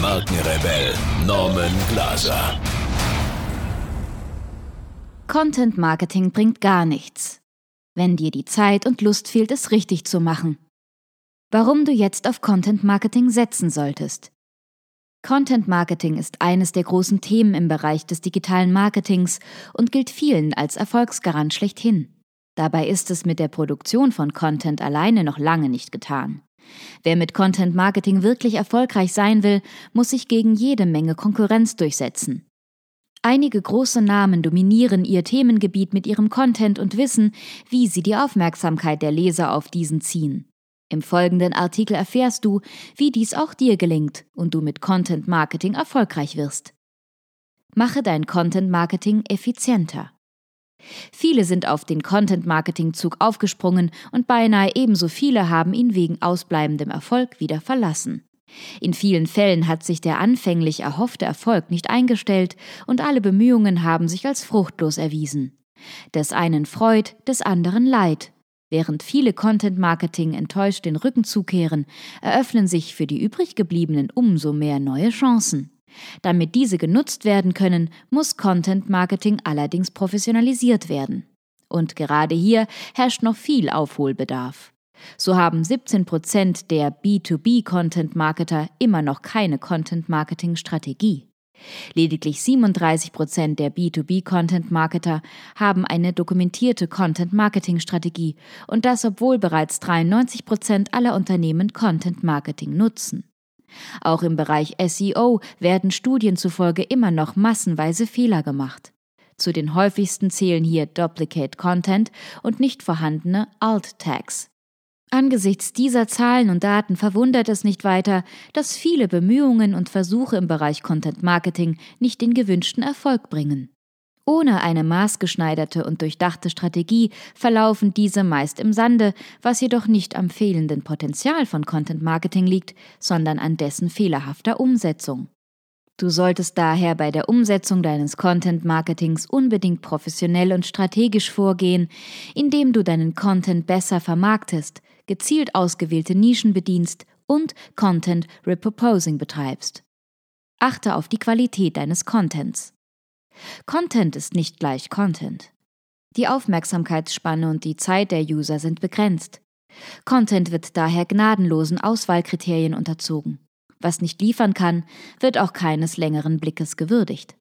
Markenrebell Norman Glaser. Content Marketing bringt gar nichts, wenn dir die Zeit und Lust fehlt, es richtig zu machen. Warum du jetzt auf Content Marketing setzen solltest. Content Marketing ist eines der großen Themen im Bereich des digitalen Marketings und gilt vielen als Erfolgsgarant schlechthin. Dabei ist es mit der Produktion von Content alleine noch lange nicht getan. Wer mit Content Marketing wirklich erfolgreich sein will, muss sich gegen jede Menge Konkurrenz durchsetzen. Einige große Namen dominieren ihr Themengebiet mit ihrem Content und wissen, wie sie die Aufmerksamkeit der Leser auf diesen ziehen. Im folgenden Artikel erfährst du, wie dies auch dir gelingt und du mit Content Marketing erfolgreich wirst. Mache dein Content Marketing effizienter. Viele sind auf den Content-Marketing-Zug aufgesprungen und beinahe ebenso viele haben ihn wegen ausbleibendem Erfolg wieder verlassen. In vielen Fällen hat sich der anfänglich erhoffte Erfolg nicht eingestellt und alle Bemühungen haben sich als fruchtlos erwiesen. Des einen Freud, des anderen Leid. Während viele Content-Marketing enttäuscht den Rücken zukehren, eröffnen sich für die übrig gebliebenen umso mehr neue Chancen. Damit diese genutzt werden können, muss Content Marketing allerdings professionalisiert werden. Und gerade hier herrscht noch viel Aufholbedarf. So haben 17 Prozent der B2B-Content-Marketer immer noch keine Content-Marketing-Strategie. Lediglich 37 Prozent der B2B-Content-Marketer haben eine dokumentierte Content-Marketing-Strategie und das obwohl bereits 93 Prozent aller Unternehmen Content-Marketing nutzen. Auch im Bereich SEO werden Studien zufolge immer noch massenweise Fehler gemacht. Zu den häufigsten zählen hier Duplicate Content und nicht vorhandene Alt-Tags. Angesichts dieser Zahlen und Daten verwundert es nicht weiter, dass viele Bemühungen und Versuche im Bereich Content Marketing nicht den gewünschten Erfolg bringen. Ohne eine maßgeschneiderte und durchdachte Strategie verlaufen diese meist im Sande, was jedoch nicht am fehlenden Potenzial von Content Marketing liegt, sondern an dessen fehlerhafter Umsetzung. Du solltest daher bei der Umsetzung deines Content Marketings unbedingt professionell und strategisch vorgehen, indem du deinen Content besser vermarktest, gezielt ausgewählte Nischen bedienst und Content Reproposing betreibst. Achte auf die Qualität deines Contents. Content ist nicht gleich Content. Die Aufmerksamkeitsspanne und die Zeit der User sind begrenzt. Content wird daher gnadenlosen Auswahlkriterien unterzogen. Was nicht liefern kann, wird auch keines längeren Blickes gewürdigt.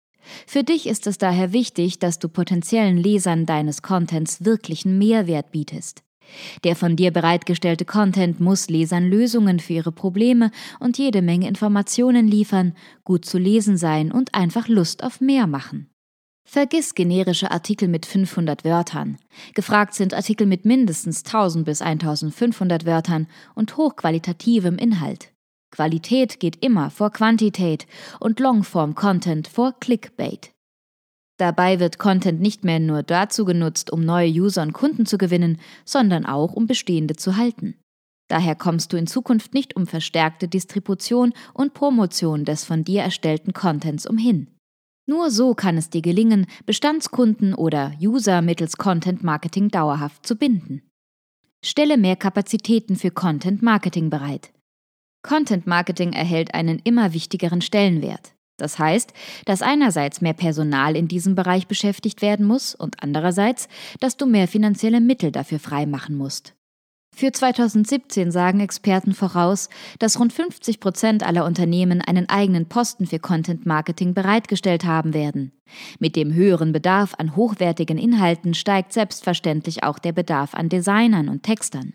Für dich ist es daher wichtig, dass du potenziellen Lesern deines Contents wirklichen Mehrwert bietest. Der von dir bereitgestellte Content muss Lesern Lösungen für ihre Probleme und jede Menge Informationen liefern, gut zu lesen sein und einfach Lust auf mehr machen. Vergiss generische Artikel mit 500 Wörtern. Gefragt sind Artikel mit mindestens 1000 bis 1500 Wörtern und hochqualitativem Inhalt. Qualität geht immer vor Quantität und Longform-Content vor Clickbait. Dabei wird Content nicht mehr nur dazu genutzt, um neue User und Kunden zu gewinnen, sondern auch um bestehende zu halten. Daher kommst du in Zukunft nicht um verstärkte Distribution und Promotion des von dir erstellten Contents umhin. Nur so kann es dir gelingen, Bestandskunden oder User mittels Content Marketing dauerhaft zu binden. Stelle mehr Kapazitäten für Content Marketing bereit. Content Marketing erhält einen immer wichtigeren Stellenwert. Das heißt, dass einerseits mehr Personal in diesem Bereich beschäftigt werden muss und andererseits, dass du mehr finanzielle Mittel dafür freimachen musst. Für 2017 sagen Experten voraus, dass rund 50 Prozent aller Unternehmen einen eigenen Posten für Content Marketing bereitgestellt haben werden. Mit dem höheren Bedarf an hochwertigen Inhalten steigt selbstverständlich auch der Bedarf an Designern und Textern.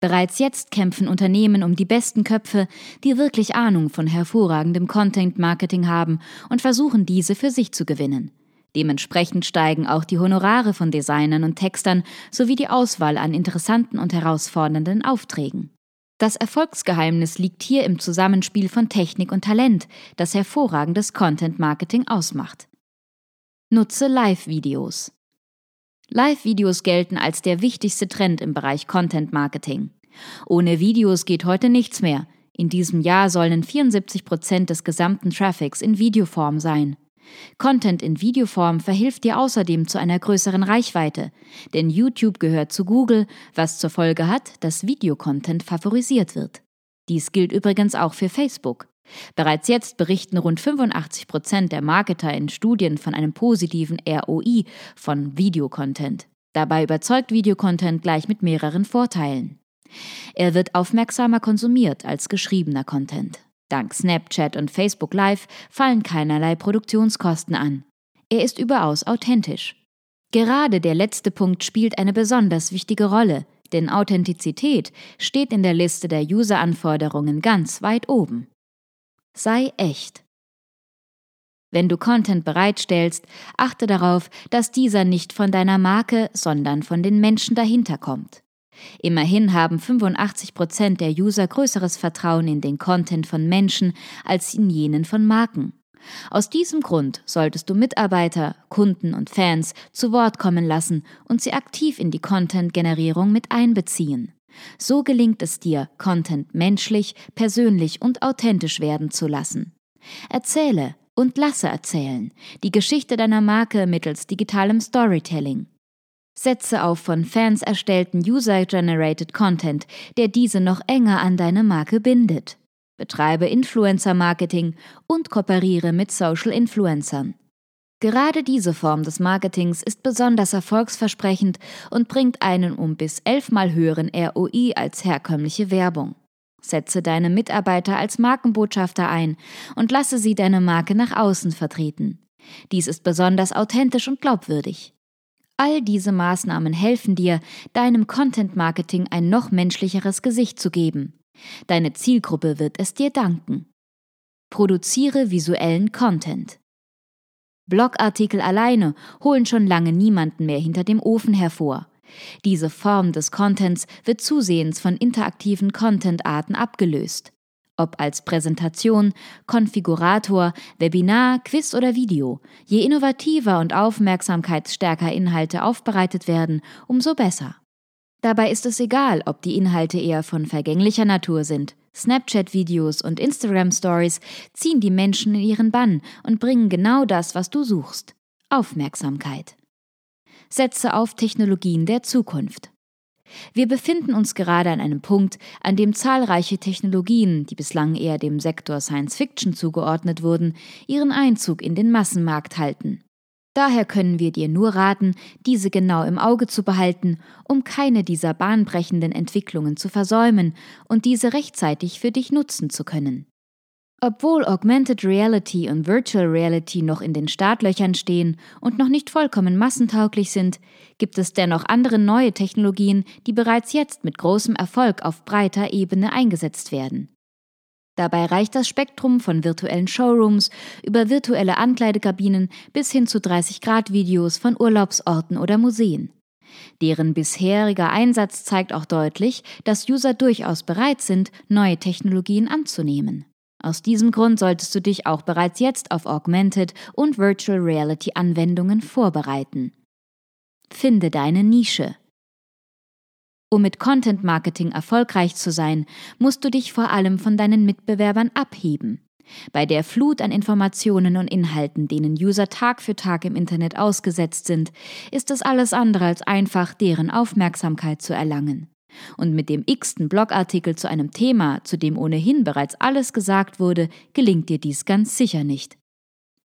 Bereits jetzt kämpfen Unternehmen um die besten Köpfe, die wirklich Ahnung von hervorragendem Content Marketing haben und versuchen diese für sich zu gewinnen. Dementsprechend steigen auch die Honorare von Designern und Textern sowie die Auswahl an interessanten und herausfordernden Aufträgen. Das Erfolgsgeheimnis liegt hier im Zusammenspiel von Technik und Talent, das hervorragendes Content Marketing ausmacht. Nutze Live-Videos. Live-Videos gelten als der wichtigste Trend im Bereich Content Marketing. Ohne Videos geht heute nichts mehr. In diesem Jahr sollen 74 Prozent des gesamten Traffics in Videoform sein. Content in Videoform verhilft dir außerdem zu einer größeren Reichweite, denn YouTube gehört zu Google, was zur Folge hat, dass Videocontent favorisiert wird. Dies gilt übrigens auch für Facebook. Bereits jetzt berichten rund 85 Prozent der Marketer in Studien von einem positiven ROI von Videocontent. Dabei überzeugt Videocontent gleich mit mehreren Vorteilen. Er wird aufmerksamer konsumiert als geschriebener Content. Dank Snapchat und Facebook Live fallen keinerlei Produktionskosten an. Er ist überaus authentisch. Gerade der letzte Punkt spielt eine besonders wichtige Rolle, denn Authentizität steht in der Liste der User-Anforderungen ganz weit oben. Sei echt. Wenn du Content bereitstellst, achte darauf, dass dieser nicht von deiner Marke, sondern von den Menschen dahinter kommt. Immerhin haben 85 Prozent der User größeres Vertrauen in den Content von Menschen als in jenen von Marken. Aus diesem Grund solltest du Mitarbeiter, Kunden und Fans zu Wort kommen lassen und sie aktiv in die Content-Generierung mit einbeziehen. So gelingt es dir, Content menschlich, persönlich und authentisch werden zu lassen. Erzähle und lasse erzählen die Geschichte deiner Marke mittels digitalem Storytelling. Setze auf von Fans erstellten User-Generated Content, der diese noch enger an deine Marke bindet. Betreibe Influencer-Marketing und kooperiere mit Social Influencern. Gerade diese Form des Marketings ist besonders erfolgsversprechend und bringt einen um bis elfmal höheren ROI als herkömmliche Werbung. Setze deine Mitarbeiter als Markenbotschafter ein und lasse sie deine Marke nach außen vertreten. Dies ist besonders authentisch und glaubwürdig. All diese Maßnahmen helfen dir, deinem Content Marketing ein noch menschlicheres Gesicht zu geben. Deine Zielgruppe wird es dir danken. Produziere visuellen Content. Blogartikel alleine holen schon lange niemanden mehr hinter dem Ofen hervor. Diese Form des Contents wird zusehends von interaktiven Content-Arten abgelöst ob als Präsentation, Konfigurator, Webinar, Quiz oder Video. Je innovativer und aufmerksamkeitsstärker Inhalte aufbereitet werden, umso besser. Dabei ist es egal, ob die Inhalte eher von vergänglicher Natur sind. Snapchat-Videos und Instagram-Stories ziehen die Menschen in ihren Bann und bringen genau das, was du suchst. Aufmerksamkeit. Setze auf Technologien der Zukunft. Wir befinden uns gerade an einem Punkt, an dem zahlreiche Technologien, die bislang eher dem Sektor Science Fiction zugeordnet wurden, ihren Einzug in den Massenmarkt halten. Daher können wir dir nur raten, diese genau im Auge zu behalten, um keine dieser bahnbrechenden Entwicklungen zu versäumen und diese rechtzeitig für dich nutzen zu können. Obwohl Augmented Reality und Virtual Reality noch in den Startlöchern stehen und noch nicht vollkommen massentauglich sind, gibt es dennoch andere neue Technologien, die bereits jetzt mit großem Erfolg auf breiter Ebene eingesetzt werden. Dabei reicht das Spektrum von virtuellen Showrooms über virtuelle Ankleidekabinen bis hin zu 30-Grad-Videos von Urlaubsorten oder Museen. Deren bisheriger Einsatz zeigt auch deutlich, dass User durchaus bereit sind, neue Technologien anzunehmen. Aus diesem Grund solltest du dich auch bereits jetzt auf Augmented und Virtual Reality Anwendungen vorbereiten. Finde deine Nische. Um mit Content Marketing erfolgreich zu sein, musst du dich vor allem von deinen Mitbewerbern abheben. Bei der Flut an Informationen und Inhalten, denen User Tag für Tag im Internet ausgesetzt sind, ist es alles andere als einfach, deren Aufmerksamkeit zu erlangen. Und mit dem x-ten Blogartikel zu einem Thema, zu dem ohnehin bereits alles gesagt wurde, gelingt dir dies ganz sicher nicht.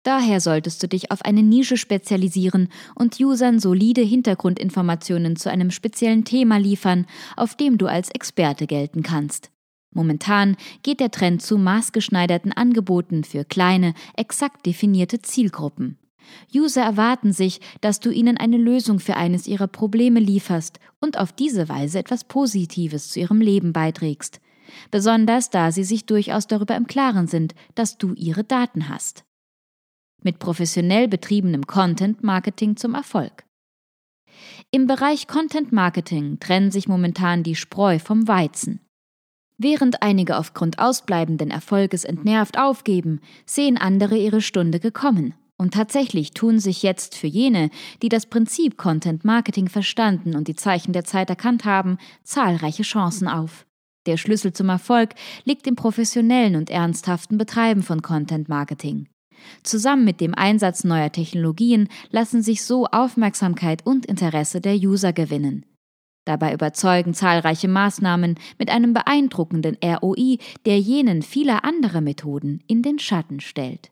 Daher solltest du dich auf eine Nische spezialisieren und Usern solide Hintergrundinformationen zu einem speziellen Thema liefern, auf dem du als Experte gelten kannst. Momentan geht der Trend zu maßgeschneiderten Angeboten für kleine, exakt definierte Zielgruppen. User erwarten sich, dass du ihnen eine Lösung für eines ihrer Probleme lieferst und auf diese Weise etwas Positives zu ihrem Leben beiträgst, besonders da sie sich durchaus darüber im Klaren sind, dass du ihre Daten hast. Mit professionell betriebenem Content Marketing zum Erfolg. Im Bereich Content Marketing trennen sich momentan die Spreu vom Weizen. Während einige aufgrund ausbleibenden Erfolges entnervt aufgeben, sehen andere ihre Stunde gekommen. Und tatsächlich tun sich jetzt für jene, die das Prinzip Content Marketing verstanden und die Zeichen der Zeit erkannt haben, zahlreiche Chancen auf. Der Schlüssel zum Erfolg liegt im professionellen und ernsthaften Betreiben von Content Marketing. Zusammen mit dem Einsatz neuer Technologien lassen sich so Aufmerksamkeit und Interesse der User gewinnen. Dabei überzeugen zahlreiche Maßnahmen mit einem beeindruckenden ROI, der jenen vieler anderer Methoden in den Schatten stellt.